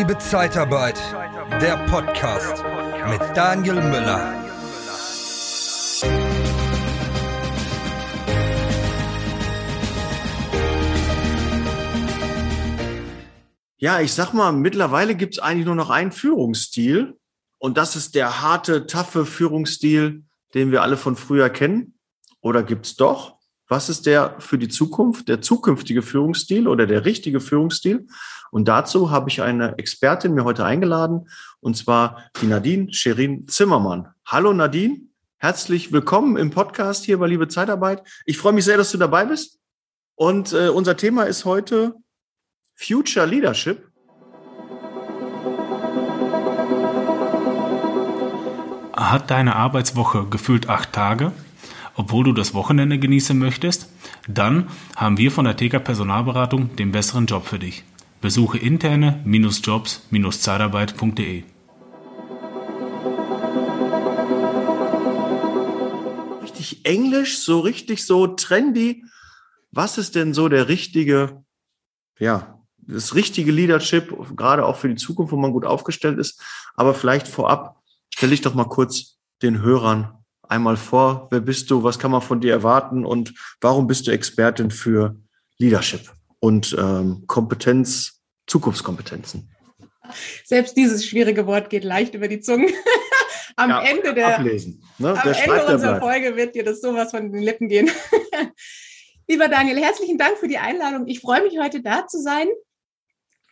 Liebe Zeitarbeit, der Podcast mit Daniel Müller. Ja, ich sag mal, mittlerweile gibt es eigentlich nur noch einen Führungsstil. Und das ist der harte, taffe Führungsstil, den wir alle von früher kennen. Oder gibt's doch? Was ist der für die Zukunft, der zukünftige Führungsstil oder der richtige Führungsstil? Und dazu habe ich eine Expertin mir heute eingeladen, und zwar die Nadine Sherin Zimmermann. Hallo Nadine, herzlich willkommen im Podcast hier bei Liebe Zeitarbeit. Ich freue mich sehr, dass du dabei bist. Und äh, unser Thema ist heute Future Leadership. Hat deine Arbeitswoche gefühlt acht Tage? Obwohl du das Wochenende genießen möchtest? Dann haben wir von der TK Personalberatung den besseren Job für dich. Besuche interne-jobs-zeitarbeit.de. Richtig englisch, so richtig so trendy. Was ist denn so der richtige, ja, das richtige Leadership, gerade auch für die Zukunft, wo man gut aufgestellt ist? Aber vielleicht vorab, stelle ich doch mal kurz den Hörern einmal vor. Wer bist du? Was kann man von dir erwarten? Und warum bist du Expertin für Leadership und ähm, Kompetenz, Zukunftskompetenzen? Selbst dieses schwierige Wort geht leicht über die Zunge. am ja, Ende der, ablesen, ne? am der Ende unserer Folge wird dir das sowas von den Lippen gehen. Lieber Daniel, herzlichen Dank für die Einladung. Ich freue mich heute da zu sein.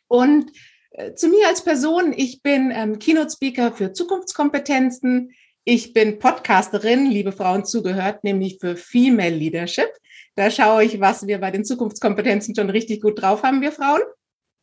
Und äh, zu mir als Person, ich bin ähm, Keynote-Speaker für Zukunftskompetenzen. Ich bin Podcasterin, liebe Frauen zugehört, nämlich für Female Leadership. Da schaue ich, was wir bei den Zukunftskompetenzen schon richtig gut drauf haben, wir Frauen.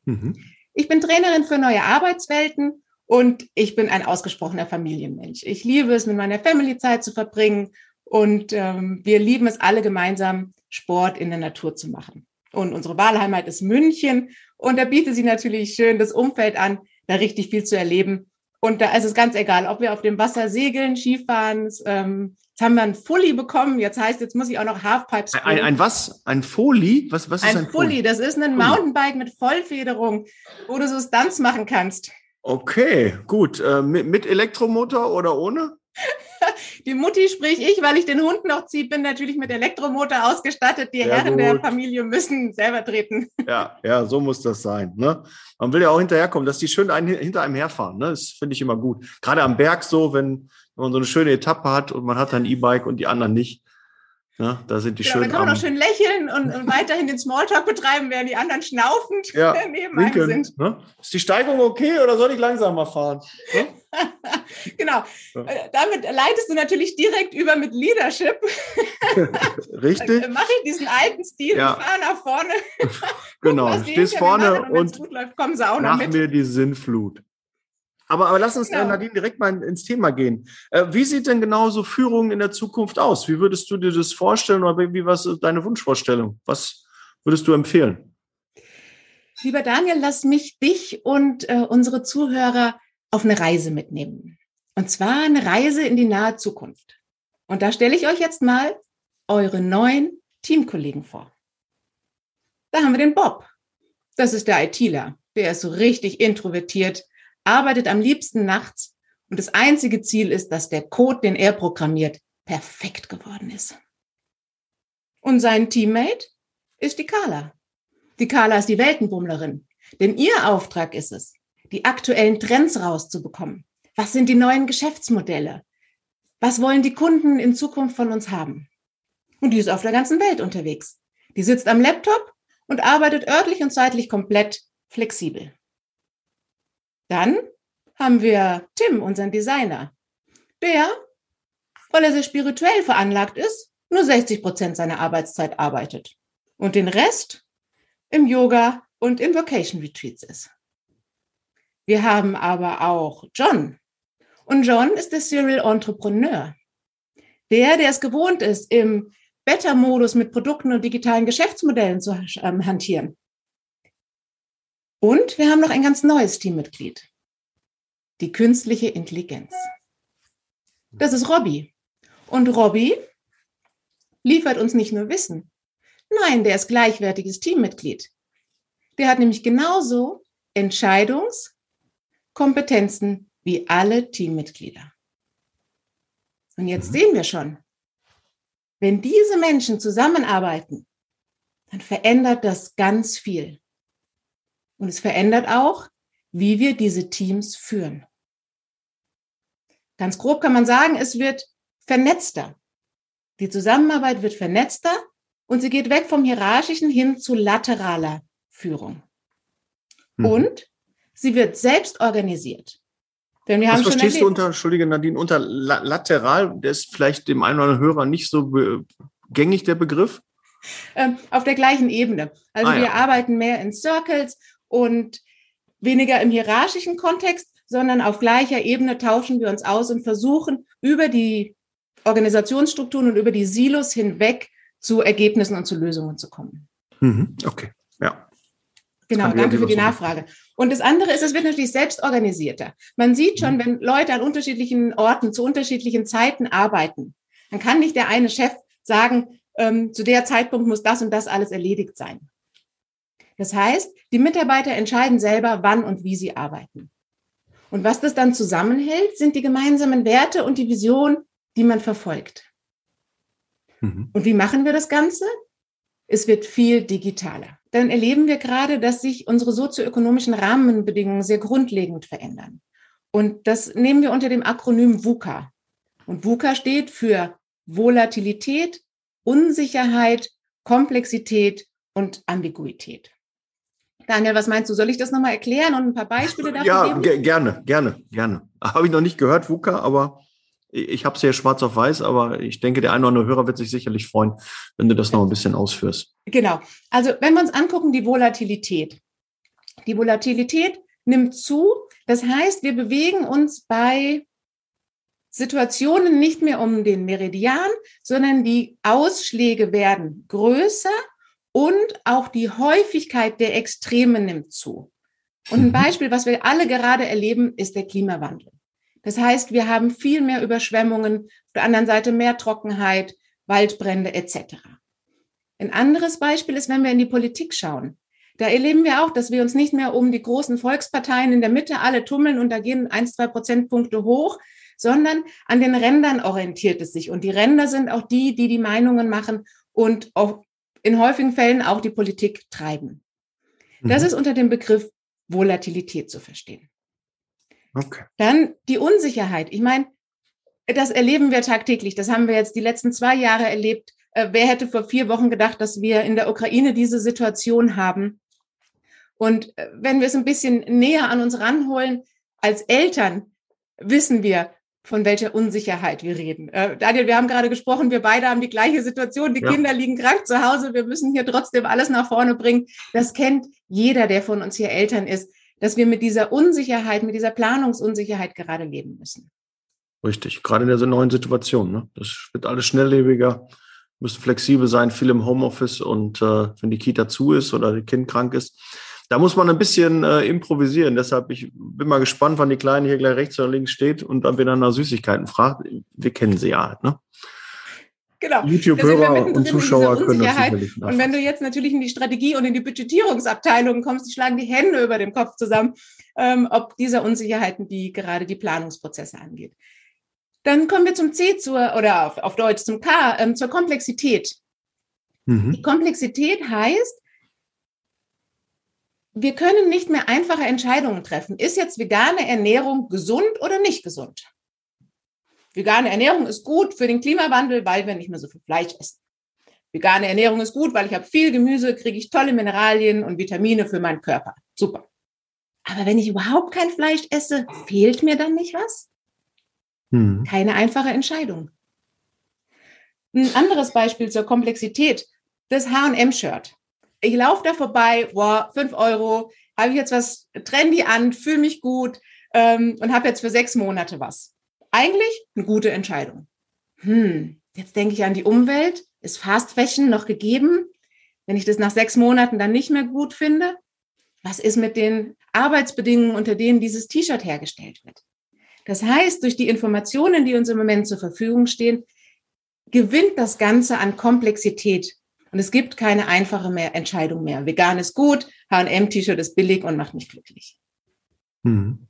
Mhm. Ich bin Trainerin für neue Arbeitswelten und ich bin ein ausgesprochener Familienmensch. Ich liebe es, mit meiner Family Zeit zu verbringen und ähm, wir lieben es alle gemeinsam, Sport in der Natur zu machen. Und unsere Wahlheimat ist München und da bietet sie natürlich schön das Umfeld an, da richtig viel zu erleben und da ist es ganz egal, ob wir auf dem Wasser segeln, Skifahren. Ähm, jetzt haben wir ein Fully bekommen. Jetzt heißt, jetzt muss ich auch noch Halfpipes. Ein, ein, was? Ein Fully? Was, was ist ein, ein Fully? Das ist ein Mountainbike mit Vollfederung, wo du so Stunts machen kannst. Okay, gut. Äh, mit, mit Elektromotor oder ohne? Die Mutti sprich ich, weil ich den Hund noch ziehe, bin natürlich mit Elektromotor ausgestattet. Die Sehr Herren gut. der Familie müssen selber treten. Ja, ja, so muss das sein. Ne? Man will ja auch hinterherkommen, dass die schön einen, hinter einem herfahren. Ne? Das finde ich immer gut. Gerade am Berg so, wenn, wenn man so eine schöne Etappe hat und man hat ein E-Bike und die anderen nicht. Ja, da sind die genau, schön. Dann kann man auch schön lächeln und, und weiterhin den Smalltalk betreiben, während die anderen schnaufend ja, neben einem sind. Ne? Ist die Steigung okay oder soll ich langsamer fahren? Ne? genau. Ja. Äh, damit leitest du natürlich direkt über mit Leadership. Richtig. Dann mache ich diesen alten Stil ja. und fahre nach vorne. genau, stehst vorne und, und läuft, kommen sie auch nach noch mit. mir die Sinnflut. Aber, aber lass uns, genau. Nadine, direkt mal ins Thema gehen. Äh, wie sieht denn genau so Führung in der Zukunft aus? Wie würdest du dir das vorstellen oder wie was ist deine Wunschvorstellung? Was würdest du empfehlen? Lieber Daniel, lass mich dich und äh, unsere Zuhörer auf eine Reise mitnehmen. Und zwar eine Reise in die nahe Zukunft. Und da stelle ich euch jetzt mal eure neuen Teamkollegen vor. Da haben wir den Bob. Das ist der ITler. Der ist so richtig introvertiert, arbeitet am liebsten nachts und das einzige Ziel ist, dass der Code, den er programmiert, perfekt geworden ist. Und sein Teammate ist die Carla. Die Carla ist die Weltenbummlerin, denn ihr Auftrag ist es, die aktuellen Trends rauszubekommen. Was sind die neuen Geschäftsmodelle? Was wollen die Kunden in Zukunft von uns haben? Und die ist auf der ganzen Welt unterwegs. Die sitzt am Laptop und arbeitet örtlich und zeitlich komplett flexibel. Dann haben wir Tim, unseren Designer. Der, weil er sehr spirituell veranlagt ist, nur 60 Prozent seiner Arbeitszeit arbeitet und den Rest im Yoga und in Vocation Retreats ist. Wir haben aber auch John. Und John ist der Serial Entrepreneur. Der, der es gewohnt ist, im Beta-Modus mit Produkten und digitalen Geschäftsmodellen zu ähm, hantieren. Und wir haben noch ein ganz neues Teammitglied. Die künstliche Intelligenz. Das ist Robby. Und Robby liefert uns nicht nur Wissen. Nein, der ist gleichwertiges Teammitglied. Der hat nämlich genauso Entscheidungs- Kompetenzen wie alle Teammitglieder. Und jetzt mhm. sehen wir schon, wenn diese Menschen zusammenarbeiten, dann verändert das ganz viel. Und es verändert auch, wie wir diese Teams führen. Ganz grob kann man sagen, es wird vernetzter. Die Zusammenarbeit wird vernetzter und sie geht weg vom hierarchischen hin zu lateraler Führung. Mhm. Und sie wird selbst organisiert. Denn wir Was haben verstehst erlebt, du unter, Entschuldige Nadine, unter lateral, der ist vielleicht dem einen oder anderen Hörer nicht so gängig, der Begriff? Ähm, auf der gleichen Ebene. Also ah, wir ja. arbeiten mehr in Circles und weniger im hierarchischen Kontext, sondern auf gleicher Ebene tauschen wir uns aus und versuchen über die Organisationsstrukturen und über die Silos hinweg zu Ergebnissen und zu Lösungen zu kommen. Mhm, okay, ja. Genau, danke für die Nachfrage. Und das andere ist, es wird natürlich selbst organisierter. Man sieht schon, mhm. wenn Leute an unterschiedlichen Orten zu unterschiedlichen Zeiten arbeiten, dann kann nicht der eine Chef sagen, ähm, zu der Zeitpunkt muss das und das alles erledigt sein. Das heißt, die Mitarbeiter entscheiden selber, wann und wie sie arbeiten. Und was das dann zusammenhält, sind die gemeinsamen Werte und die Vision, die man verfolgt. Mhm. Und wie machen wir das Ganze? Es wird viel digitaler. Dann erleben wir gerade, dass sich unsere sozioökonomischen Rahmenbedingungen sehr grundlegend verändern. Und das nehmen wir unter dem Akronym VUCA. Und VUCA steht für Volatilität, Unsicherheit, Komplexität und Ambiguität. Daniel, was meinst du? Soll ich das nochmal erklären und ein paar Beispiele dafür ja, geben? Ja, gerne, gerne, gerne. Habe ich noch nicht gehört, VUCA, aber ich habe es ja schwarz auf weiß, aber ich denke, der eine oder andere Hörer wird sich sicherlich freuen, wenn du das noch ein bisschen ausführst. Genau. Also wenn wir uns angucken, die Volatilität. Die Volatilität nimmt zu. Das heißt, wir bewegen uns bei Situationen nicht mehr um den Meridian, sondern die Ausschläge werden größer und auch die Häufigkeit der Extreme nimmt zu. Und ein mhm. Beispiel, was wir alle gerade erleben, ist der Klimawandel. Das heißt, wir haben viel mehr Überschwemmungen, auf der anderen Seite mehr Trockenheit, Waldbrände etc. Ein anderes Beispiel ist, wenn wir in die Politik schauen. Da erleben wir auch, dass wir uns nicht mehr um die großen Volksparteien in der Mitte alle tummeln und da gehen ein, zwei Prozentpunkte hoch, sondern an den Rändern orientiert es sich. Und die Ränder sind auch die, die die Meinungen machen und auch in häufigen Fällen auch die Politik treiben. Das mhm. ist unter dem Begriff Volatilität zu verstehen. Okay. Dann die Unsicherheit. Ich meine, das erleben wir tagtäglich. Das haben wir jetzt die letzten zwei Jahre erlebt. Äh, wer hätte vor vier Wochen gedacht, dass wir in der Ukraine diese Situation haben? Und äh, wenn wir es ein bisschen näher an uns ranholen, als Eltern wissen wir, von welcher Unsicherheit wir reden. Äh, Daniel, wir haben gerade gesprochen, wir beide haben die gleiche Situation. Die ja. Kinder liegen krank zu Hause. Wir müssen hier trotzdem alles nach vorne bringen. Das kennt jeder, der von uns hier Eltern ist dass wir mit dieser Unsicherheit, mit dieser Planungsunsicherheit gerade leben müssen. Richtig, gerade in dieser neuen Situation. Ne? Das wird alles schnelllebiger, müssen flexibel sein, viel im Homeoffice und äh, wenn die Kita zu ist oder das Kind krank ist, da muss man ein bisschen äh, improvisieren. Deshalb, ich bin mal gespannt, wann die Kleine hier gleich rechts oder links steht und dann wieder nach Süßigkeiten fragt. Wir kennen sie ja halt, ne? Genau. YouTube-Hörer und Zuschauer können das sicherlich Und wenn du jetzt natürlich in die Strategie und in die Budgetierungsabteilung kommst, die schlagen die Hände über dem Kopf zusammen, ähm, ob dieser Unsicherheiten, die gerade die Planungsprozesse angeht. Dann kommen wir zum C zur, oder auf, auf Deutsch zum K, ähm, zur Komplexität. Mhm. Die Komplexität heißt, wir können nicht mehr einfache Entscheidungen treffen. Ist jetzt vegane Ernährung gesund oder nicht gesund? Vegane Ernährung ist gut für den Klimawandel, weil wir nicht mehr so viel Fleisch essen. Vegane Ernährung ist gut, weil ich habe viel Gemüse, kriege ich tolle Mineralien und Vitamine für meinen Körper. Super. Aber wenn ich überhaupt kein Fleisch esse, fehlt mir dann nicht was? Hm. Keine einfache Entscheidung. Ein anderes Beispiel zur Komplexität, das H&M-Shirt. Ich laufe da vorbei, boah, fünf Euro, habe ich jetzt was trendy an, fühle mich gut ähm, und habe jetzt für sechs Monate was eigentlich eine gute Entscheidung. Hm, jetzt denke ich an die Umwelt. Ist Fast Fashion noch gegeben? Wenn ich das nach sechs Monaten dann nicht mehr gut finde, was ist mit den Arbeitsbedingungen, unter denen dieses T-Shirt hergestellt wird? Das heißt, durch die Informationen, die uns im Moment zur Verfügung stehen, gewinnt das Ganze an Komplexität. Und es gibt keine einfache mehr Entscheidung mehr. Vegan ist gut, H&M-T-Shirt ist billig und macht mich glücklich. Hm.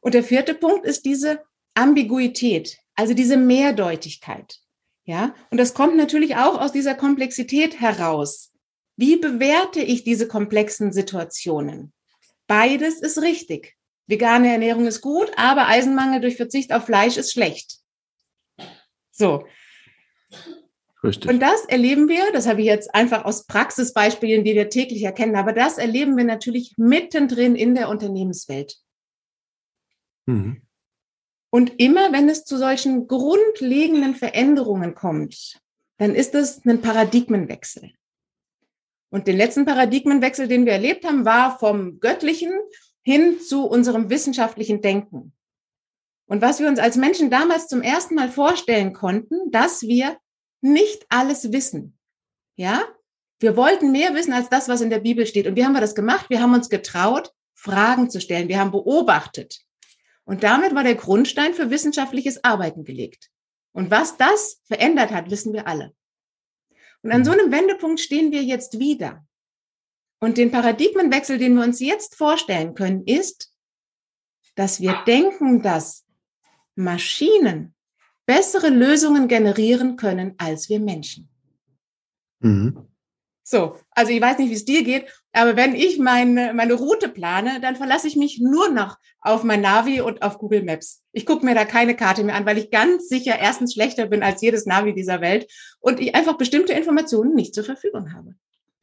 Und der vierte Punkt ist diese Ambiguität, also diese Mehrdeutigkeit. Ja, und das kommt natürlich auch aus dieser Komplexität heraus. Wie bewerte ich diese komplexen Situationen? Beides ist richtig. Vegane Ernährung ist gut, aber Eisenmangel durch Verzicht auf Fleisch ist schlecht. So. Richtig. Und das erleben wir, das habe ich jetzt einfach aus Praxisbeispielen, die wir täglich erkennen, aber das erleben wir natürlich mittendrin in der Unternehmenswelt. Mhm. Und immer wenn es zu solchen grundlegenden Veränderungen kommt, dann ist es ein Paradigmenwechsel. Und den letzten Paradigmenwechsel, den wir erlebt haben, war vom Göttlichen hin zu unserem wissenschaftlichen Denken. Und was wir uns als Menschen damals zum ersten Mal vorstellen konnten, dass wir nicht alles wissen. Ja? Wir wollten mehr wissen als das, was in der Bibel steht. Und wie haben wir das gemacht? Wir haben uns getraut, Fragen zu stellen. Wir haben beobachtet. Und damit war der Grundstein für wissenschaftliches Arbeiten gelegt. Und was das verändert hat, wissen wir alle. Und an so einem Wendepunkt stehen wir jetzt wieder. Und den Paradigmenwechsel, den wir uns jetzt vorstellen können, ist, dass wir denken, dass Maschinen bessere Lösungen generieren können als wir Menschen. Mhm. So, also ich weiß nicht, wie es dir geht, aber wenn ich meine, meine Route plane, dann verlasse ich mich nur noch auf mein Navi und auf Google Maps. Ich gucke mir da keine Karte mehr an, weil ich ganz sicher erstens schlechter bin als jedes Navi dieser Welt und ich einfach bestimmte Informationen nicht zur Verfügung habe.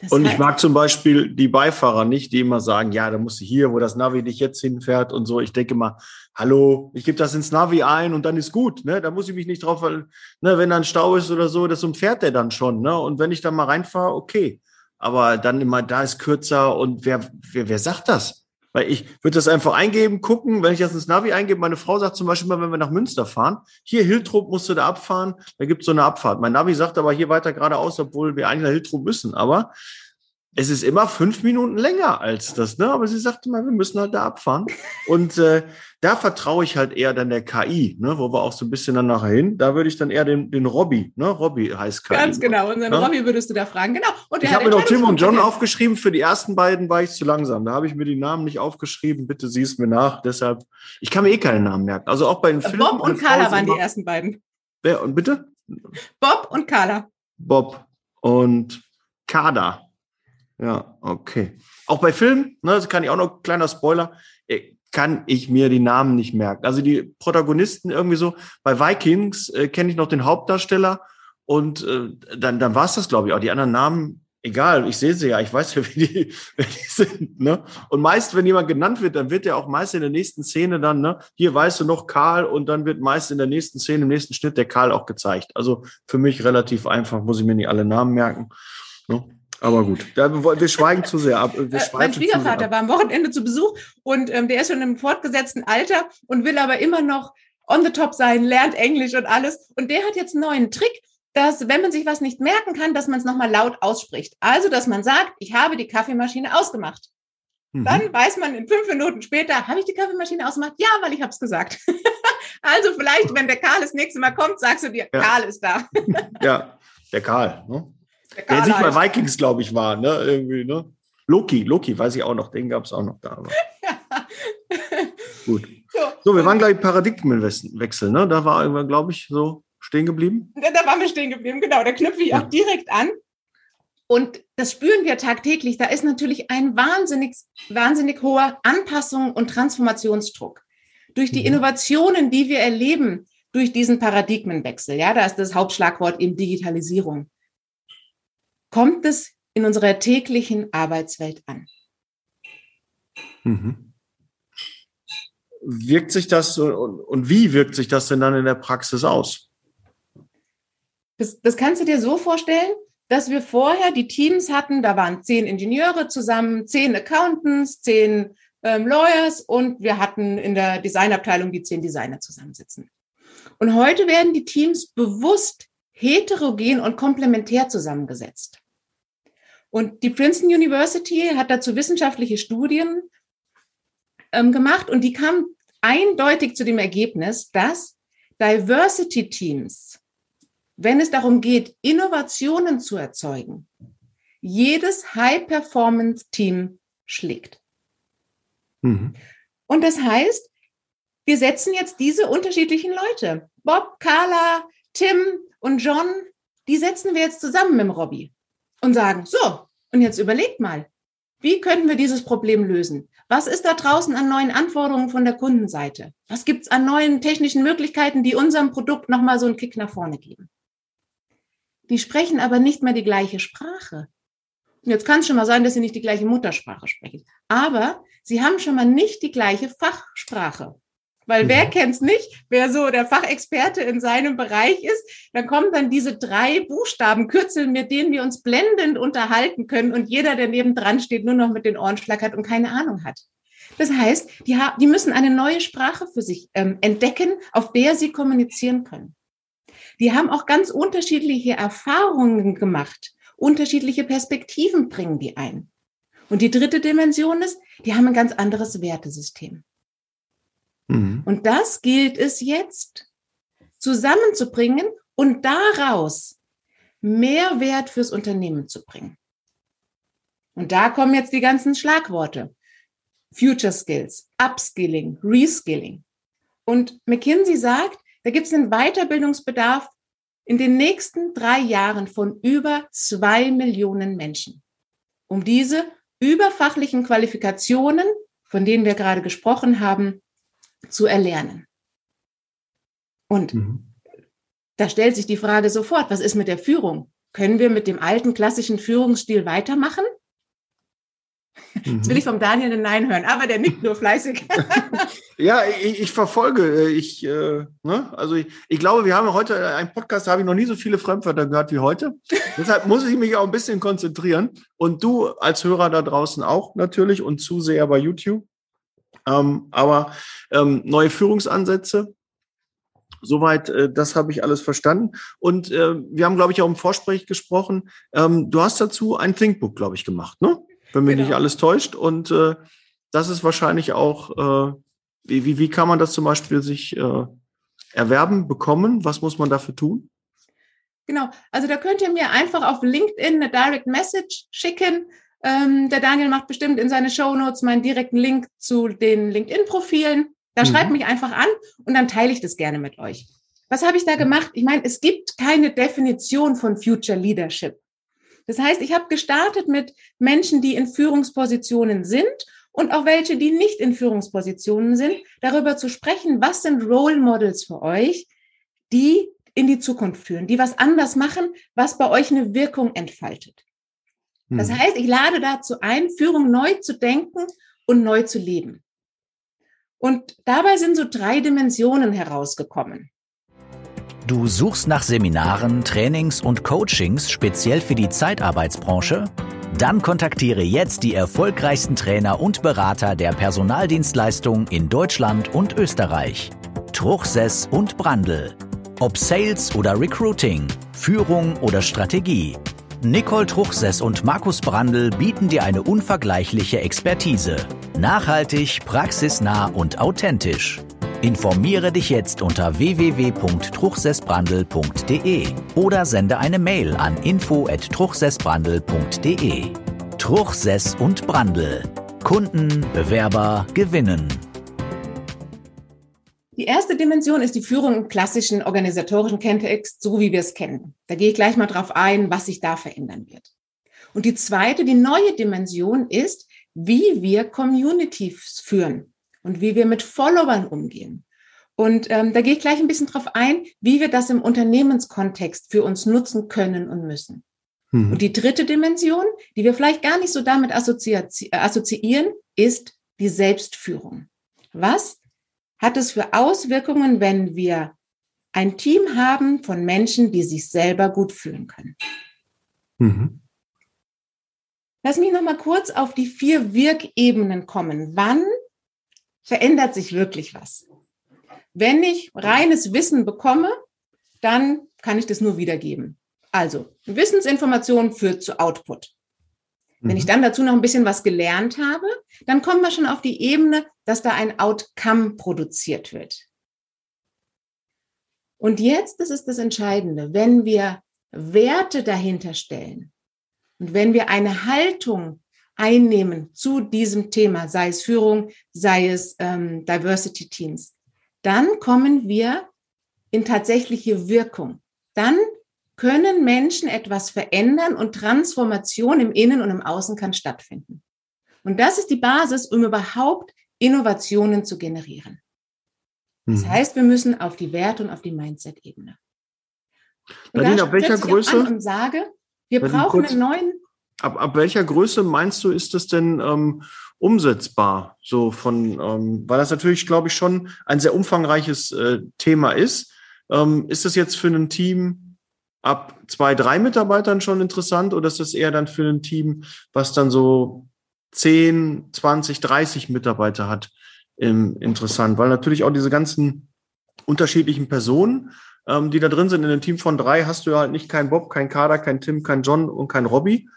Das und ich mag zum Beispiel die Beifahrer nicht, die immer sagen, ja, da musst du hier, wo das Navi dich jetzt hinfährt und so. Ich denke mal, hallo, ich gebe das ins Navi ein und dann ist gut. Ne? Da muss ich mich nicht drauf, ne, wenn da ein Stau ist oder so, das umfährt der dann schon. Ne? Und wenn ich da mal reinfahre, okay. Aber dann immer, da ist kürzer und wer, wer, wer sagt das? Weil ich würde das einfach eingeben, gucken, wenn ich das ins Navi eingebe. Meine Frau sagt zum Beispiel mal, wenn wir nach Münster fahren, hier Hiltrup musst du da abfahren, da gibt es so eine Abfahrt. Mein Navi sagt aber hier weiter geradeaus, obwohl wir eigentlich nach Hiltrup müssen. Aber es ist immer fünf Minuten länger als das, ne? Aber sie sagte mal, wir müssen halt da abfahren. Und äh, da vertraue ich halt eher dann der KI, ne? Wo wir auch so ein bisschen dann nachher hin. Da würde ich dann eher den, den Robby, ne? Robby heißt KI. Ganz genau. Und den ne? Robby würdest du da fragen, genau. Und ich habe mir noch Tim und John aufgeschrieben. Für die ersten beiden war ich zu langsam. Da habe ich mir die Namen nicht aufgeschrieben. Bitte sieh es mir nach. Deshalb, ich kann mir eh keinen Namen merken. Also auch bei den Filmen. Bob und Carla waren die ersten beiden. Wer und bitte? Bob und Carla. Bob und Kada. Ja, okay. Auch bei Filmen, ne, das kann ich auch noch, kleiner Spoiler, äh, kann ich mir die Namen nicht merken. Also die Protagonisten irgendwie so, bei Vikings äh, kenne ich noch den Hauptdarsteller und äh, dann, dann war es das, glaube ich, auch. Die anderen Namen, egal, ich sehe sie ja, ich weiß ja, wie die, wer die sind. Ne? Und meist, wenn jemand genannt wird, dann wird er auch meist in der nächsten Szene dann, ne, hier weißt du noch Karl und dann wird meist in der nächsten Szene, im nächsten Schnitt der Karl auch gezeigt. Also für mich relativ einfach, muss ich mir nicht alle Namen merken. Ne? Aber gut, wir schweigen zu sehr ab. Äh, mein Schwiegervater war am Wochenende zu Besuch und ähm, der ist schon im fortgesetzten Alter und will aber immer noch on the top sein, lernt Englisch und alles. Und der hat jetzt einen neuen Trick, dass wenn man sich was nicht merken kann, dass man es nochmal laut ausspricht. Also, dass man sagt, ich habe die Kaffeemaschine ausgemacht. Mhm. Dann weiß man in fünf Minuten später, habe ich die Kaffeemaschine ausgemacht? Ja, weil ich habe es gesagt. also vielleicht, wenn der Karl das nächste Mal kommt, sagst du dir, ja. Karl ist da. ja, der Karl. Ne? Der, der nicht bei Vikings, glaube ich, war, ne? Irgendwie, ne? Loki, Loki, weiß ich auch noch, den gab es auch noch da. Aber. Gut. So, so, wir waren gleich Paradigmenwechsel, ne? Da war irgendwann, glaube ich, so stehen geblieben. Da, da waren wir stehen geblieben, genau. Da knüpfe ich ja. auch direkt an. Und das spüren wir tagtäglich. Da ist natürlich ein wahnsinnig, wahnsinnig hoher Anpassungs- und Transformationsdruck. Durch die mhm. Innovationen, die wir erleben, durch diesen Paradigmenwechsel. Ja, da ist das Hauptschlagwort eben Digitalisierung kommt es in unserer täglichen Arbeitswelt an. Mhm. Wirkt sich das und, und, wie wirkt sich das denn dann in der Praxis aus? Das, das kannst du dir so vorstellen, dass wir vorher die Teams hatten, da waren zehn Ingenieure zusammen, zehn Accountants, zehn ähm, Lawyers und wir hatten in der Designabteilung die zehn Designer zusammensitzen. Und heute werden die Teams bewusst heterogen und komplementär zusammengesetzt. Und die Princeton University hat dazu wissenschaftliche Studien ähm, gemacht und die kam eindeutig zu dem Ergebnis, dass Diversity Teams, wenn es darum geht, Innovationen zu erzeugen, jedes High-Performance-Team schlägt. Mhm. Und das heißt, wir setzen jetzt diese unterschiedlichen Leute, Bob, Carla, Tim und John, die setzen wir jetzt zusammen mit Robby und sagen, so, und jetzt überlegt mal, wie könnten wir dieses Problem lösen? Was ist da draußen an neuen Anforderungen von der Kundenseite? Was gibt es an neuen technischen Möglichkeiten, die unserem Produkt nochmal so einen Kick nach vorne geben? Die sprechen aber nicht mehr die gleiche Sprache. Und jetzt kann es schon mal sein, dass sie nicht die gleiche Muttersprache sprechen. Aber sie haben schon mal nicht die gleiche Fachsprache. Weil wer mhm. kennt's nicht? Wer so der Fachexperte in seinem Bereich ist, dann kommen dann diese drei Buchstabenkürzel, mit denen wir uns blendend unterhalten können und jeder, der nebendran steht, nur noch mit den Ohren schlackert und keine Ahnung hat. Das heißt, die, die müssen eine neue Sprache für sich ähm, entdecken, auf der sie kommunizieren können. Die haben auch ganz unterschiedliche Erfahrungen gemacht, unterschiedliche Perspektiven bringen die ein. Und die dritte Dimension ist, die haben ein ganz anderes Wertesystem. Mhm. Und das gilt es jetzt zusammenzubringen und daraus Mehrwert fürs Unternehmen zu bringen. Und da kommen jetzt die ganzen Schlagworte. Future Skills, Upskilling, Reskilling. Und McKinsey sagt, da gibt es einen Weiterbildungsbedarf in den nächsten drei Jahren von über zwei Millionen Menschen, um diese überfachlichen Qualifikationen, von denen wir gerade gesprochen haben, zu erlernen. Und mhm. da stellt sich die Frage sofort, was ist mit der Führung? Können wir mit dem alten klassischen Führungsstil weitermachen? Mhm. Jetzt will ich vom Daniel ein Nein hören, aber der nickt nur fleißig. ja, ich, ich, verfolge. Ich, äh, ne? Also ich, ich, glaube, wir haben heute einen Podcast, da habe ich noch nie so viele Fremdwörter gehört wie heute. Deshalb muss ich mich auch ein bisschen konzentrieren. Und du als Hörer da draußen auch natürlich und Zuseher bei YouTube. Ähm, aber ähm, neue Führungsansätze, Soweit, äh, das habe ich alles verstanden. Und äh, wir haben, glaube ich, auch im Vorsprech gesprochen. Ähm, du hast dazu ein Thinkbook, glaube ich, gemacht, ne? Wenn mich genau. nicht alles täuscht. Und äh, das ist wahrscheinlich auch, äh, wie, wie, wie kann man das zum Beispiel sich äh, erwerben, bekommen? Was muss man dafür tun? Genau, also da könnt ihr mir einfach auf LinkedIn eine Direct Message schicken. Ähm, der Daniel macht bestimmt in seine Show Notes meinen direkten Link zu den LinkedIn-Profilen. Da mhm. schreibt mich einfach an und dann teile ich das gerne mit euch. Was habe ich da gemacht? Ich meine, es gibt keine Definition von Future Leadership. Das heißt, ich habe gestartet mit Menschen, die in Führungspositionen sind und auch welche, die nicht in Führungspositionen sind, darüber zu sprechen, was sind Role Models für euch, die in die Zukunft führen, die was anders machen, was bei euch eine Wirkung entfaltet. Das hm. heißt, ich lade dazu ein, Führung neu zu denken und neu zu leben. Und dabei sind so drei Dimensionen herausgekommen. Du suchst nach Seminaren, Trainings und Coachings speziell für die Zeitarbeitsbranche? Dann kontaktiere jetzt die erfolgreichsten Trainer und Berater der Personaldienstleistung in Deutschland und Österreich. Truchsess und Brandl. Ob Sales oder Recruiting, Führung oder Strategie. Nicole Truchsess und Markus Brandl bieten dir eine unvergleichliche Expertise. Nachhaltig, praxisnah und authentisch. Informiere dich jetzt unter www.truchsessbrandl.de oder sende eine Mail an info@truchsessbrandl.de. Truchsess und Brandl. Kunden, Bewerber gewinnen. Die erste Dimension ist die Führung im klassischen organisatorischen Kontext, so wie wir es kennen. Da gehe ich gleich mal drauf ein, was sich da verändern wird. Und die zweite, die neue Dimension ist, wie wir Communities führen und wie wir mit Followern umgehen. Und ähm, da gehe ich gleich ein bisschen drauf ein, wie wir das im Unternehmenskontext für uns nutzen können und müssen. Mhm. Und die dritte Dimension, die wir vielleicht gar nicht so damit assoziieren, ist die Selbstführung. Was hat es für Auswirkungen, wenn wir ein Team haben von Menschen, die sich selber gut fühlen können? Mhm. Lass mich noch mal kurz auf die vier Wirkebenen kommen. Wann verändert sich wirklich was? Wenn ich reines Wissen bekomme, dann kann ich das nur wiedergeben. Also, Wissensinformation führt zu Output. Wenn ich mhm. dann dazu noch ein bisschen was gelernt habe, dann kommen wir schon auf die Ebene, dass da ein Outcome produziert wird. Und jetzt, das ist das Entscheidende, wenn wir Werte dahinter stellen und wenn wir eine Haltung einnehmen zu diesem Thema, sei es Führung, sei es ähm, Diversity Teams, dann kommen wir in tatsächliche Wirkung. Dann können Menschen etwas verändern und Transformation im Innen und im Außen kann stattfinden. Und das ist die Basis, um überhaupt Innovationen zu generieren. Das mhm. heißt, wir müssen auf die Werte und auf die Mindset-Ebene. Nadine, ab welcher Größe? und sage, wir Nadine, brauchen kurz, einen neuen. Ab, ab welcher Größe meinst du, ist das denn ähm, umsetzbar? So von, ähm, weil das natürlich, glaube ich, schon ein sehr umfangreiches äh, Thema ist. Ähm, ist das jetzt für ein Team ab zwei, drei Mitarbeitern schon interessant oder ist das eher dann für ein Team, was dann so 10, 20, 30 Mitarbeiter hat, ähm, interessant? Weil natürlich auch diese ganzen unterschiedlichen Personen, ähm, die da drin sind, in einem Team von drei hast du ja halt nicht kein Bob, kein Kader, kein Tim, kein John und kein Robbie.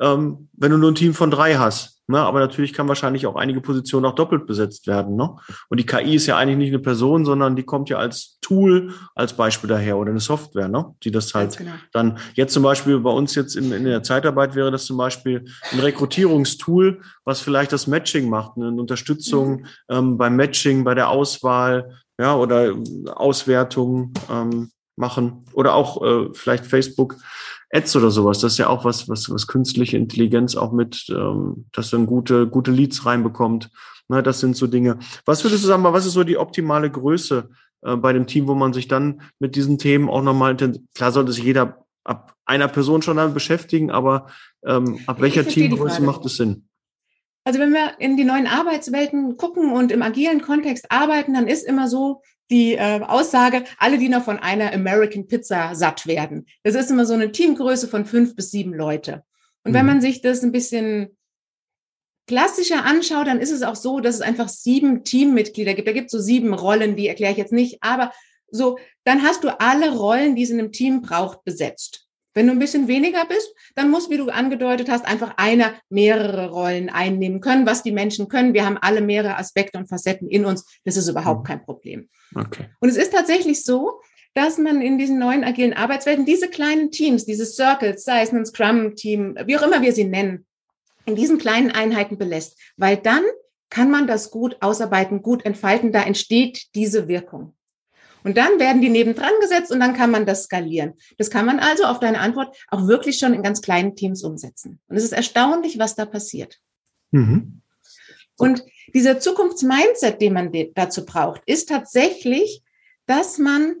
Ähm, wenn du nur ein Team von drei hast, Ne? Aber natürlich kann wahrscheinlich auch einige Positionen auch doppelt besetzt werden. Ne? Und die KI ist ja eigentlich nicht eine Person, sondern die kommt ja als Tool, als Beispiel daher oder eine Software, ne? die das halt genau. dann jetzt zum Beispiel bei uns jetzt in, in der Zeitarbeit wäre das zum Beispiel ein Rekrutierungstool, was vielleicht das Matching macht, eine Unterstützung mhm. ähm, beim Matching, bei der Auswahl, ja, oder Auswertung ähm, machen oder auch äh, vielleicht Facebook Ads oder sowas. Das ist ja auch was, was, was künstliche Intelligenz auch mit, ähm, dass dann gute, gute Leads reinbekommt. Na, das sind so Dinge. Was würdest du sagen, was ist so die optimale Größe äh, bei dem Team, wo man sich dann mit diesen Themen auch nochmal, klar sollte sich jeder ab einer Person schon damit beschäftigen, aber ähm, ab welcher Teamgröße macht es Sinn? Also wenn wir in die neuen Arbeitswelten gucken und im agilen Kontext arbeiten, dann ist immer so, die äh, Aussage, alle, die noch von einer American Pizza satt werden. Das ist immer so eine Teamgröße von fünf bis sieben Leute. Und mhm. wenn man sich das ein bisschen klassischer anschaut, dann ist es auch so, dass es einfach sieben Teammitglieder gibt. Da gibt es so sieben Rollen, die erkläre ich jetzt nicht, aber so, dann hast du alle Rollen, die es in einem Team braucht, besetzt. Wenn du ein bisschen weniger bist, dann muss, wie du angedeutet hast, einfach einer mehrere Rollen einnehmen können, was die Menschen können. Wir haben alle mehrere Aspekte und Facetten in uns. Das ist überhaupt mhm. kein Problem. Okay. Und es ist tatsächlich so, dass man in diesen neuen agilen Arbeitswelten diese kleinen Teams, diese Circles, sei es ein Scrum-Team, wie auch immer wir sie nennen, in diesen kleinen Einheiten belässt, weil dann kann man das gut ausarbeiten, gut entfalten, da entsteht diese Wirkung. Und dann werden die nebendran gesetzt und dann kann man das skalieren. Das kann man also auf deine Antwort auch wirklich schon in ganz kleinen Teams umsetzen. Und es ist erstaunlich, was da passiert. Mhm. Und dieser Zukunftsmindset, den man dazu braucht, ist tatsächlich, dass man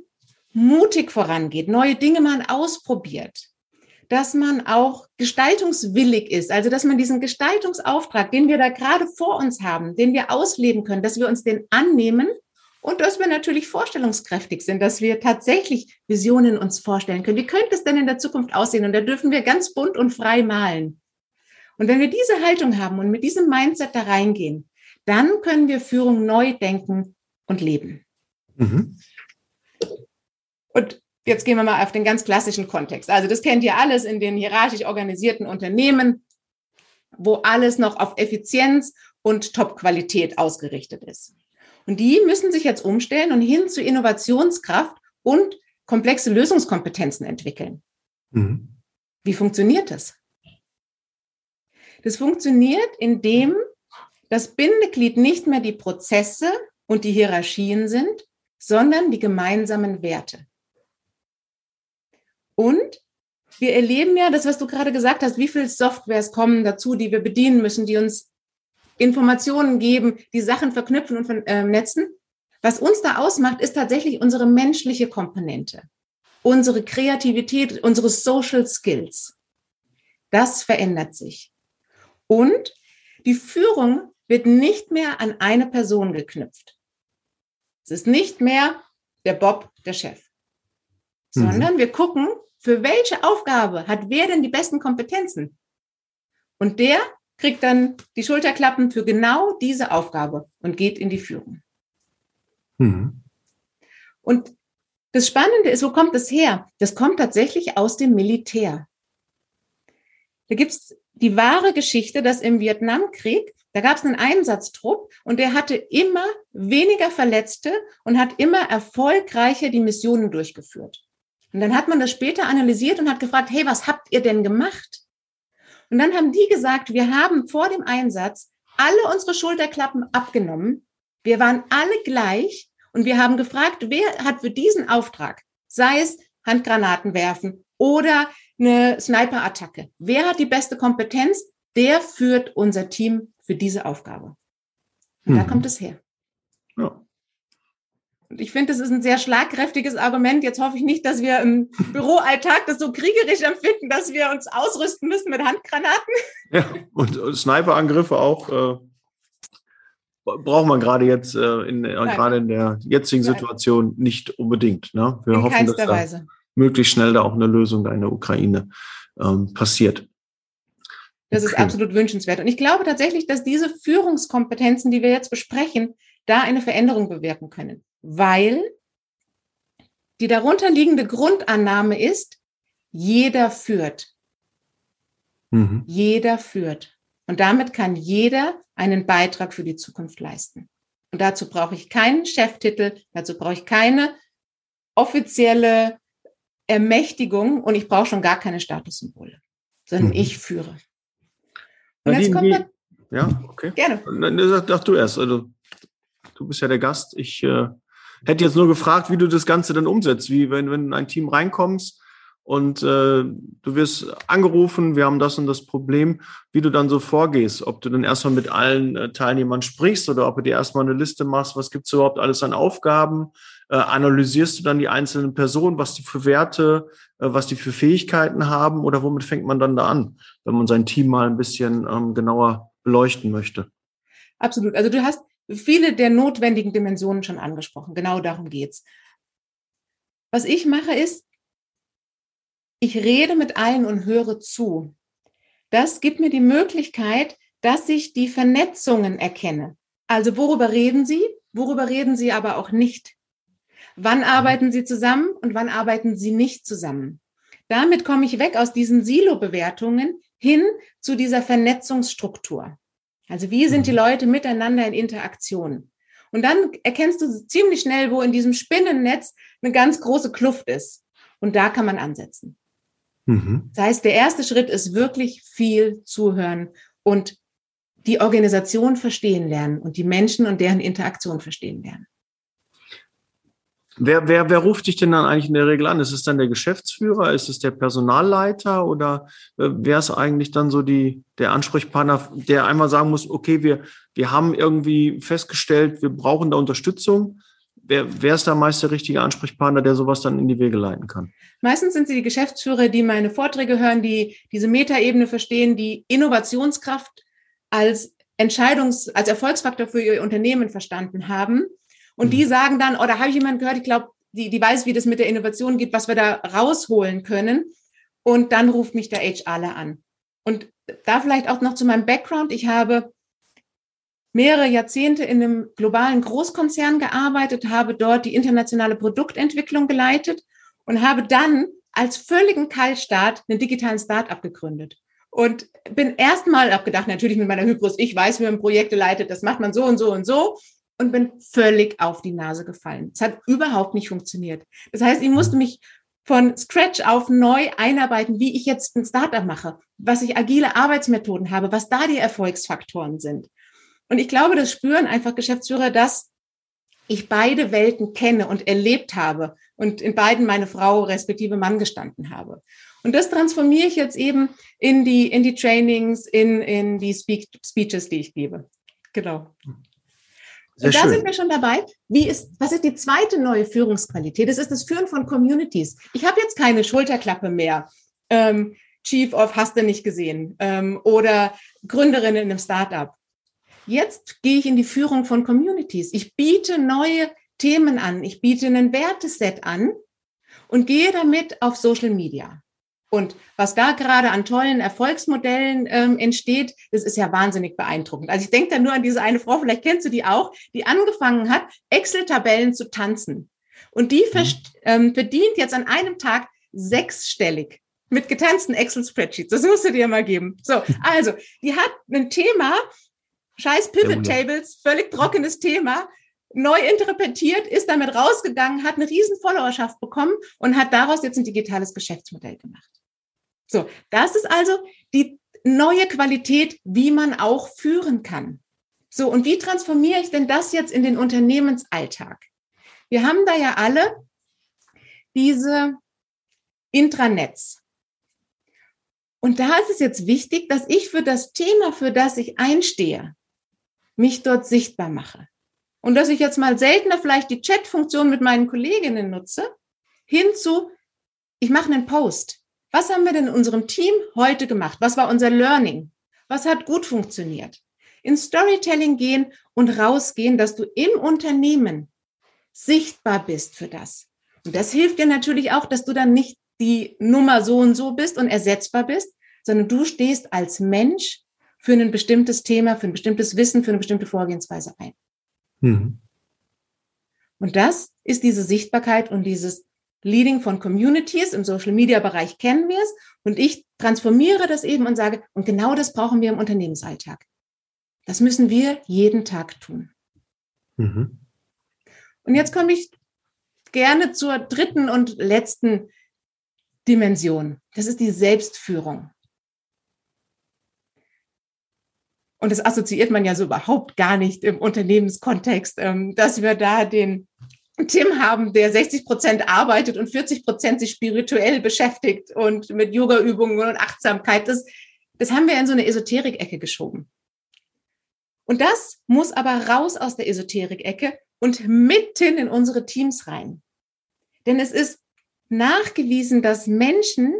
mutig vorangeht, neue Dinge mal ausprobiert, dass man auch gestaltungswillig ist, also dass man diesen Gestaltungsauftrag, den wir da gerade vor uns haben, den wir ausleben können, dass wir uns den annehmen und dass wir natürlich vorstellungskräftig sind, dass wir tatsächlich Visionen uns vorstellen können. Wie könnte es denn in der Zukunft aussehen? Und da dürfen wir ganz bunt und frei malen. Und wenn wir diese Haltung haben und mit diesem Mindset da reingehen, dann können wir Führung neu denken und leben. Mhm. Und jetzt gehen wir mal auf den ganz klassischen Kontext. Also das kennt ihr alles in den hierarchisch organisierten Unternehmen, wo alles noch auf Effizienz und Top-Qualität ausgerichtet ist. Und die müssen sich jetzt umstellen und hin zu Innovationskraft und komplexe Lösungskompetenzen entwickeln. Mhm. Wie funktioniert das? Das funktioniert, indem das Bindeglied nicht mehr die Prozesse und die Hierarchien sind, sondern die gemeinsamen Werte. Und wir erleben ja das, was du gerade gesagt hast, wie viele Softwares kommen dazu, die wir bedienen müssen, die uns Informationen geben, die Sachen verknüpfen und vernetzen. Was uns da ausmacht, ist tatsächlich unsere menschliche Komponente, unsere Kreativität, unsere Social Skills. Das verändert sich. Und die Führung wird nicht mehr an eine Person geknüpft. Es ist nicht mehr der Bob, der Chef, mhm. sondern wir gucken, für welche Aufgabe hat wer denn die besten Kompetenzen? Und der kriegt dann die Schulterklappen für genau diese Aufgabe und geht in die Führung. Mhm. Und das Spannende ist, wo kommt das her? Das kommt tatsächlich aus dem Militär. Da gibt's die wahre Geschichte, dass im Vietnamkrieg, da gab es einen Einsatztrupp und der hatte immer weniger Verletzte und hat immer erfolgreicher die Missionen durchgeführt. Und dann hat man das später analysiert und hat gefragt, hey, was habt ihr denn gemacht? Und dann haben die gesagt, wir haben vor dem Einsatz alle unsere Schulterklappen abgenommen. Wir waren alle gleich Und wir haben gefragt, wer hat für diesen Auftrag, sei es Handgranaten werfen oder eine Sniper-Attacke, wer hat die beste Kompetenz, der führt unser Team für diese Aufgabe. Und mhm. da kommt es her. Ja. Und ich finde, das ist ein sehr schlagkräftiges Argument. Jetzt hoffe ich nicht, dass wir im Büroalltag das so kriegerisch empfinden, dass wir uns ausrüsten müssen mit Handgranaten. Ja, und, Sniperangriffe auch äh, braucht man gerade jetzt äh, in, äh, gerade in der jetzigen Situation nicht unbedingt. Ne? Wir in hoffen, dass da möglichst schnell da auch eine Lösung in der Ukraine ähm, passiert. Das okay. ist absolut wünschenswert. Und ich glaube tatsächlich, dass diese Führungskompetenzen, die wir jetzt besprechen, da eine Veränderung bewirken können, weil die darunterliegende Grundannahme ist, jeder führt. Mhm. Jeder führt. Und damit kann jeder einen Beitrag für die Zukunft leisten. Und dazu brauche ich keinen Cheftitel, dazu brauche ich keine offizielle Ermächtigung und ich brauche schon gar keine Statussymbole, sondern mhm. ich führe. Und jetzt kommt man, ja, okay. Gerne. Dann sag du erst. Also du bist ja der Gast. Ich äh, hätte jetzt nur gefragt, wie du das Ganze dann umsetzt. Wie wenn, wenn ein Team reinkommst und äh, du wirst angerufen, wir haben das und das Problem, wie du dann so vorgehst, ob du dann erstmal mit allen äh, Teilnehmern sprichst oder ob du dir erstmal eine Liste machst, was gibt's überhaupt alles an Aufgaben, äh, analysierst du dann die einzelnen Personen, was die für Werte, äh, was die für Fähigkeiten haben oder womit fängt man dann da an, wenn man sein Team mal ein bisschen ähm, genauer beleuchten möchte? Absolut. Also du hast viele der notwendigen Dimensionen schon angesprochen. Genau darum geht's. Was ich mache ist, ich rede mit allen und höre zu. Das gibt mir die Möglichkeit, dass ich die Vernetzungen erkenne. Also worüber reden Sie? Worüber reden Sie aber auch nicht? Wann arbeiten Sie zusammen und wann arbeiten Sie nicht zusammen? Damit komme ich weg aus diesen Silo-Bewertungen hin zu dieser Vernetzungsstruktur. Also wie sind die mhm. Leute miteinander in Interaktion? Und dann erkennst du ziemlich schnell, wo in diesem Spinnennetz eine ganz große Kluft ist. Und da kann man ansetzen. Mhm. Das heißt, der erste Schritt ist wirklich viel zuhören und die Organisation verstehen lernen und die Menschen und deren Interaktion verstehen lernen. Wer, wer, wer ruft dich denn dann eigentlich in der Regel an? Ist es dann der Geschäftsführer? Ist es der Personalleiter? Oder äh, wer ist eigentlich dann so die, der Ansprechpartner, der einmal sagen muss, okay, wir, wir haben irgendwie festgestellt, wir brauchen da Unterstützung. Wer, wer ist da meist der richtige Ansprechpartner, der sowas dann in die Wege leiten kann? Meistens sind sie die Geschäftsführer, die meine Vorträge hören, die diese Metaebene verstehen, die Innovationskraft als Entscheidungs-, als Erfolgsfaktor für ihr Unternehmen verstanden haben und die mhm. sagen dann, oh, da habe ich jemanden gehört, ich glaube, die, die weiß, wie das mit der Innovation geht, was wir da rausholen können. Und dann ruft mich der HRler an. Und da vielleicht auch noch zu meinem Background. Ich habe mehrere Jahrzehnte in einem globalen Großkonzern gearbeitet, habe dort die internationale Produktentwicklung geleitet und habe dann als völligen Kaltstart einen digitalen Start-up gegründet. Und bin erstmal abgedacht, natürlich mit meiner Hybris, ich weiß, wie man Projekte leitet, das macht man so und so und so und bin völlig auf die Nase gefallen. Es hat überhaupt nicht funktioniert. Das heißt, ich musste mich von Scratch auf neu einarbeiten, wie ich jetzt ein Startup mache, was ich agile Arbeitsmethoden habe, was da die Erfolgsfaktoren sind. Und ich glaube, das spüren einfach Geschäftsführer, dass ich beide Welten kenne und erlebt habe und in beiden meine Frau respektive Mann gestanden habe. Und das transformiere ich jetzt eben in die, in die Trainings, in, in die Speak, Speeches, die ich gebe. Genau. Sehr und da schön. sind wir schon dabei. Wie ist, was ist die zweite neue Führungsqualität? Das ist das Führen von Communities. Ich habe jetzt keine Schulterklappe mehr. Ähm, Chief of hast du nicht gesehen ähm, oder Gründerin in einem Startup. Jetzt gehe ich in die Führung von Communities. Ich biete neue Themen an. Ich biete einen Werteset an und gehe damit auf Social Media. Und was da gerade an tollen Erfolgsmodellen ähm, entsteht, das ist ja wahnsinnig beeindruckend. Also ich denke da nur an diese eine Frau, vielleicht kennst du die auch, die angefangen hat, Excel-Tabellen zu tanzen. Und die mhm. ähm, verdient jetzt an einem Tag sechsstellig mit getanzten Excel-Spreadsheets. Das musst du dir mal geben. So, also, die hat ein Thema, scheiß Pivot-Tables, völlig trockenes Thema, neu interpretiert, ist damit rausgegangen, hat eine riesen Followerschaft bekommen und hat daraus jetzt ein digitales Geschäftsmodell gemacht. So, das ist also die neue Qualität, wie man auch führen kann. So, und wie transformiere ich denn das jetzt in den Unternehmensalltag? Wir haben da ja alle diese Intranets. Und da ist es jetzt wichtig, dass ich für das Thema, für das ich einstehe, mich dort sichtbar mache. Und dass ich jetzt mal seltener vielleicht die Chat-Funktion mit meinen Kolleginnen nutze, hinzu, ich mache einen Post. Was haben wir denn in unserem Team heute gemacht? Was war unser Learning? Was hat gut funktioniert? In Storytelling gehen und rausgehen, dass du im Unternehmen sichtbar bist für das. Und das hilft dir natürlich auch, dass du dann nicht die Nummer so und so bist und ersetzbar bist, sondern du stehst als Mensch für ein bestimmtes Thema, für ein bestimmtes Wissen, für eine bestimmte Vorgehensweise ein. Mhm. Und das ist diese Sichtbarkeit und dieses Leading von Communities. Im Social Media Bereich kennen wir es. Und ich transformiere das eben und sage, und genau das brauchen wir im Unternehmensalltag. Das müssen wir jeden Tag tun. Mhm. Und jetzt komme ich gerne zur dritten und letzten Dimension. Das ist die Selbstführung. Und das assoziiert man ja so überhaupt gar nicht im Unternehmenskontext, ähm, dass wir da den Tim haben, der 60 Prozent arbeitet und 40 Prozent sich spirituell beschäftigt und mit Yoga-Übungen und Achtsamkeit. Das, das haben wir in so eine Esoterik-Ecke geschoben. Und das muss aber raus aus der Esoterik-Ecke und mitten in unsere Teams rein. Denn es ist nachgewiesen, dass Menschen,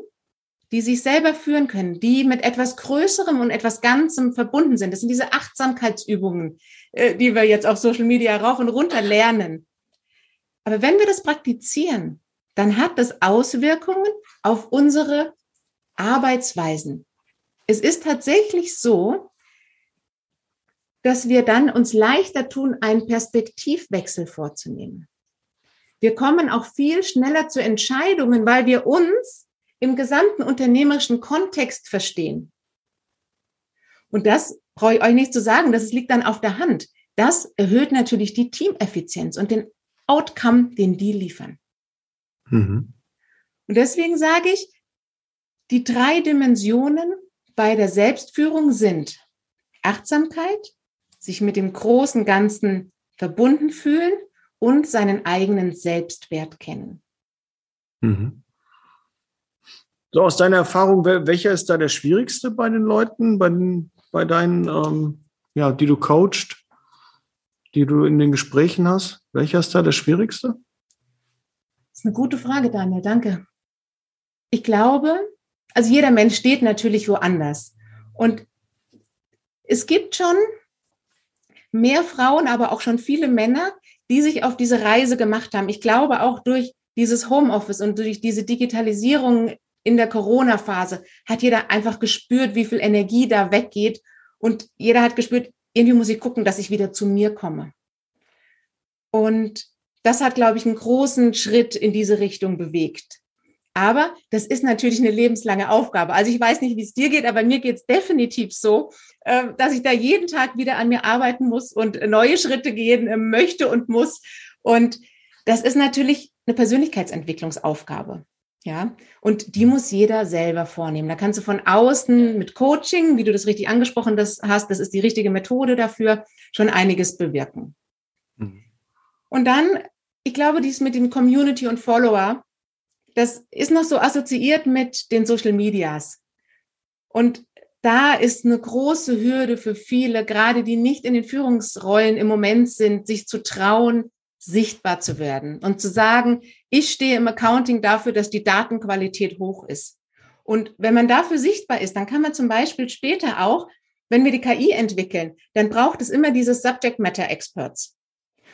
die sich selber führen können, die mit etwas Größerem und etwas Ganzem verbunden sind, das sind diese Achtsamkeitsübungen, äh, die wir jetzt auf Social Media rauf und runter lernen. Aber wenn wir das praktizieren, dann hat das Auswirkungen auf unsere Arbeitsweisen. Es ist tatsächlich so, dass wir dann uns leichter tun, einen Perspektivwechsel vorzunehmen. Wir kommen auch viel schneller zu Entscheidungen, weil wir uns im gesamten unternehmerischen Kontext verstehen. Und das brauche ich euch nicht zu sagen, das liegt dann auf der Hand. Das erhöht natürlich die Teameffizienz und den Outcome, den die liefern. Mhm. Und deswegen sage ich, die drei Dimensionen bei der Selbstführung sind Achtsamkeit, sich mit dem großen Ganzen verbunden fühlen und seinen eigenen Selbstwert kennen. Mhm. So, aus deiner Erfahrung, welcher ist da der schwierigste bei den Leuten, bei, den, bei deinen, ähm, ja, die du coachst, die du in den Gesprächen hast? Welcher ist da der schwierigste? Das ist eine gute Frage, Daniel, danke. Ich glaube, also jeder Mensch steht natürlich woanders. Und es gibt schon mehr Frauen, aber auch schon viele Männer, die sich auf diese Reise gemacht haben. Ich glaube auch durch dieses Homeoffice und durch diese Digitalisierung in der Corona-Phase hat jeder einfach gespürt, wie viel Energie da weggeht. Und jeder hat gespürt, irgendwie muss ich gucken, dass ich wieder zu mir komme. Und das hat, glaube ich, einen großen Schritt in diese Richtung bewegt. Aber das ist natürlich eine lebenslange Aufgabe. Also ich weiß nicht, wie es dir geht, aber mir geht es definitiv so, äh, dass ich da jeden Tag wieder an mir arbeiten muss und neue Schritte gehen äh, möchte und muss. Und das ist natürlich eine Persönlichkeitsentwicklungsaufgabe. Ja, und die muss jeder selber vornehmen. Da kannst du von außen mit Coaching, wie du das richtig angesprochen hast, das ist die richtige Methode dafür, schon einiges bewirken. Mhm. Und dann, ich glaube, dies mit dem Community und Follower, das ist noch so assoziiert mit den Social Medias. Und da ist eine große Hürde für viele, gerade die nicht in den Führungsrollen im Moment sind, sich zu trauen, sichtbar zu werden und zu sagen, ich stehe im Accounting dafür, dass die Datenqualität hoch ist. Und wenn man dafür sichtbar ist, dann kann man zum Beispiel später auch, wenn wir die KI entwickeln, dann braucht es immer diese Subject Matter Experts.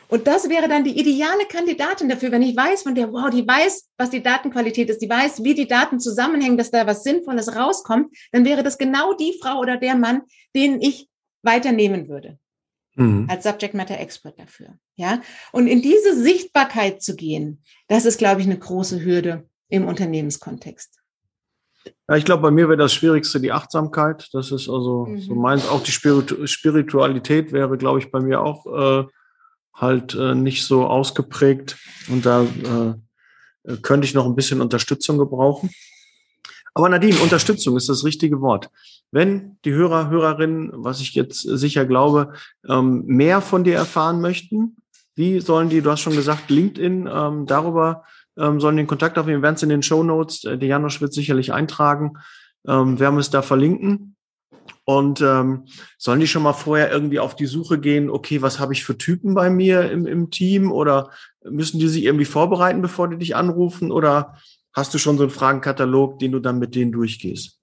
Und das wäre dann die ideale Kandidatin dafür, wenn ich weiß von der, wow, die weiß, was die Datenqualität ist, die weiß, wie die Daten zusammenhängen, dass da was Sinnvolles rauskommt, dann wäre das genau die Frau oder der Mann, den ich weiternehmen würde. Mhm. Als Subject Matter Expert dafür. Ja. Und in diese Sichtbarkeit zu gehen, das ist, glaube ich, eine große Hürde im Unternehmenskontext. Ja, ich glaube, bei mir wäre das Schwierigste die Achtsamkeit. Das ist also mhm. so meins. Auch die Spiritualität wäre, glaube ich, bei mir auch äh, halt äh, nicht so ausgeprägt und da äh, könnte ich noch ein bisschen Unterstützung gebrauchen. Aber Nadine, Unterstützung ist das richtige Wort. Wenn die Hörer, Hörerinnen, was ich jetzt sicher glaube, ähm, mehr von dir erfahren möchten, Wie sollen die, du hast schon gesagt, LinkedIn, ähm, darüber ähm, sollen den Kontakt aufnehmen. Werden es in den Show Notes, äh, der Janosch wird sicherlich eintragen. Ähm, werden es da verlinken. Und ähm, sollen die schon mal vorher irgendwie auf die Suche gehen, okay, was habe ich für Typen bei mir im, im Team? Oder müssen die sich irgendwie vorbereiten, bevor die dich anrufen? Oder hast du schon so einen Fragenkatalog, den du dann mit denen durchgehst?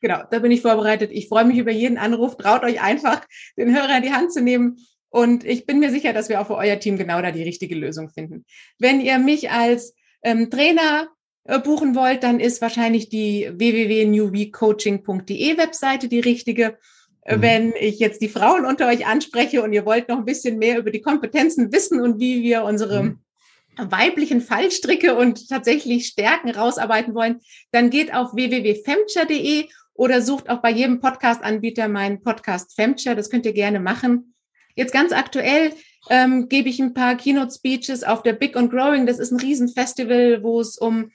Genau, da bin ich vorbereitet. Ich freue mich über jeden Anruf. Traut euch einfach, den Hörer in die Hand zu nehmen. Und ich bin mir sicher, dass wir auch für euer Team genau da die richtige Lösung finden. Wenn ihr mich als ähm, Trainer äh, buchen wollt, dann ist wahrscheinlich die www.newweekcoaching.de Webseite die richtige. Äh, mhm. Wenn ich jetzt die Frauen unter euch anspreche und ihr wollt noch ein bisschen mehr über die Kompetenzen wissen und wie wir unsere mhm. Weiblichen Fallstricke und tatsächlich Stärken rausarbeiten wollen, dann geht auf www.femture.de oder sucht auch bei jedem Podcast-Anbieter meinen Podcast Femture. Das könnt ihr gerne machen. Jetzt ganz aktuell ähm, gebe ich ein paar Keynote-Speeches auf der Big and Growing. Das ist ein Riesenfestival, wo es um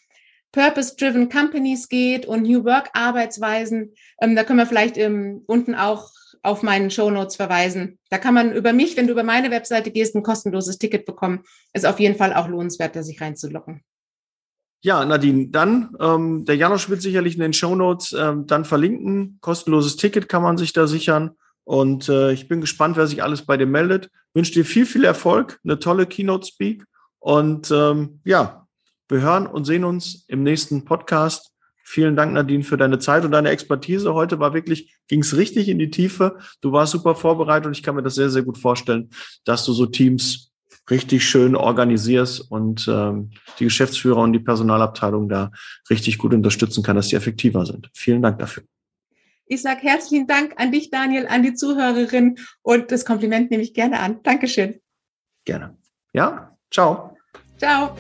Purpose-Driven Companies geht und New Work-Arbeitsweisen. Ähm, da können wir vielleicht ähm, unten auch auf meinen Show Notes verweisen. Da kann man über mich, wenn du über meine Webseite gehst, ein kostenloses Ticket bekommen. Ist auf jeden Fall auch lohnenswert, da sich reinzulocken. Ja, Nadine, dann, ähm, der Janosch wird sicherlich in den Show Notes ähm, dann verlinken. Kostenloses Ticket kann man sich da sichern. Und äh, ich bin gespannt, wer sich alles bei dir meldet. Wünsche dir viel, viel Erfolg, eine tolle Keynote Speak. Und ähm, ja, wir hören und sehen uns im nächsten Podcast. Vielen Dank, Nadine, für deine Zeit und deine Expertise. Heute war wirklich, ging es richtig in die Tiefe. Du warst super vorbereitet und ich kann mir das sehr, sehr gut vorstellen, dass du so Teams richtig schön organisierst und ähm, die Geschäftsführer und die Personalabteilung da richtig gut unterstützen kann, dass die effektiver sind. Vielen Dank dafür. Ich sage herzlichen Dank an dich, Daniel, an die Zuhörerin und das Kompliment nehme ich gerne an. Dankeschön. Gerne. Ja, ciao. Ciao.